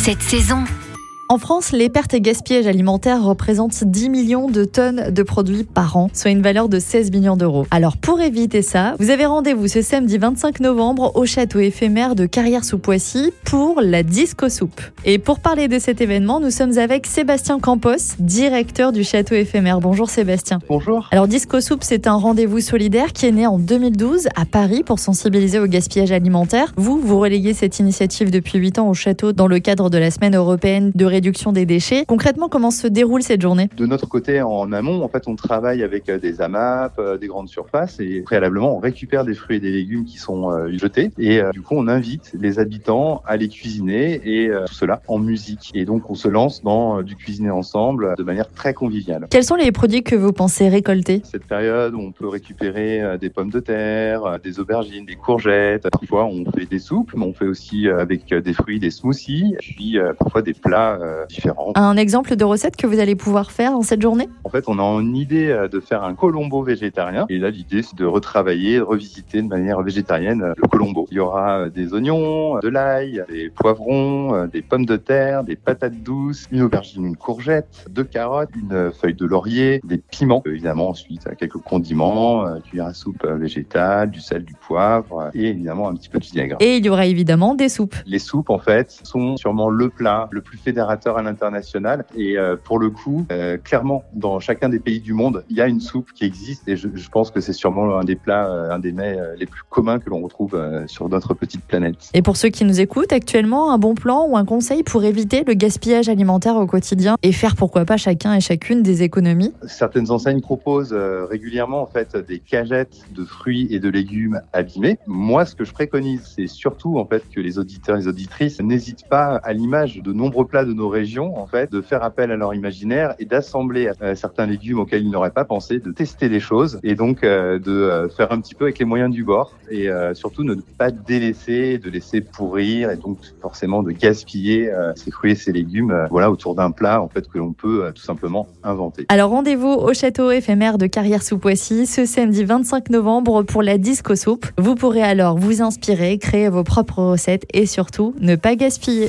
cette saison. En France, les pertes et gaspillages alimentaires représentent 10 millions de tonnes de produits par an, soit une valeur de 16 millions d'euros. Alors pour éviter ça, vous avez rendez-vous ce samedi 25 novembre au château éphémère de Carrière-sous-Poissy pour la Disco Soupe. Et pour parler de cet événement, nous sommes avec Sébastien Campos, directeur du château éphémère. Bonjour Sébastien. Bonjour. Alors Disco Soupe, c'est un rendez-vous solidaire qui est né en 2012 à Paris pour sensibiliser au gaspillage alimentaire. Vous, vous relayez cette initiative depuis 8 ans au château dans le cadre de la semaine européenne de réduction des déchets. Concrètement, comment se déroule cette journée? De notre côté, en amont, en fait, on travaille avec euh, des AMAP, euh, des grandes surfaces, et préalablement, on récupère des fruits et des légumes qui sont euh, jetés, et du coup, on invite les habitants à les cuisiner, et tout cela en musique. Et donc, on se lance dans du cuisiner ensemble de manière très conviviale. Quels sont les produits que vous pensez récolter? Cette période, on peut récupérer des pommes de terre, des aubergines, des courgettes. Parfois, on fait des soupes, mais on fait aussi avec des fruits des smoothies, puis parfois des plats différents. Un exemple de recette que vous allez pouvoir faire dans cette journée? En fait, on a une idée euh, de faire un colombo végétarien. Et là, l'idée, c'est de retravailler, de revisiter de manière végétarienne euh, le colombo. Il y aura des oignons, de l'ail, des poivrons, des pommes de terre, des patates douces, une aubergine, une courgette, deux carottes, une feuille de laurier, des piments. Évidemment, ensuite, quelques condiments, cuillère à soupe végétale, du sel, du poivre et évidemment un petit peu de vinaigre. Et il y aura évidemment des soupes. Les soupes, en fait, sont sûrement le plat le plus fédérateur à l'international. Et euh, pour le coup, euh, clairement, dans chacun des pays du monde, il y a une soupe qui existe. Et je, je pense que c'est sûrement un des plats, euh, un des mets les plus communs que l'on retrouve sur notre petite planète. Et pour ceux qui nous écoutent actuellement, un bon plan ou un conseil pour éviter le gaspillage alimentaire au quotidien et faire pourquoi pas chacun et chacune des économies? Certaines enseignes proposent régulièrement en fait des cagettes de fruits et de légumes abîmés. Moi, ce que je préconise, c'est surtout en fait que les auditeurs et les auditrices n'hésitent pas, à l'image de nombreux plats de nos régions, en fait, de faire appel à leur imaginaire et d'assembler euh, certains légumes auxquels ils n'auraient pas pensé, de tester des choses et donc euh, de euh, faire un petit peu avec les moyens du bord et surtout ne pas délaisser, de laisser pourrir et donc forcément de gaspiller ces fruits et ces légumes, voilà, autour d'un plat en fait que l'on peut tout simplement inventer. Alors rendez-vous au château éphémère de Carrière sous Poissy ce samedi 25 novembre pour la disco soupe. Vous pourrez alors vous inspirer, créer vos propres recettes et surtout ne pas gaspiller.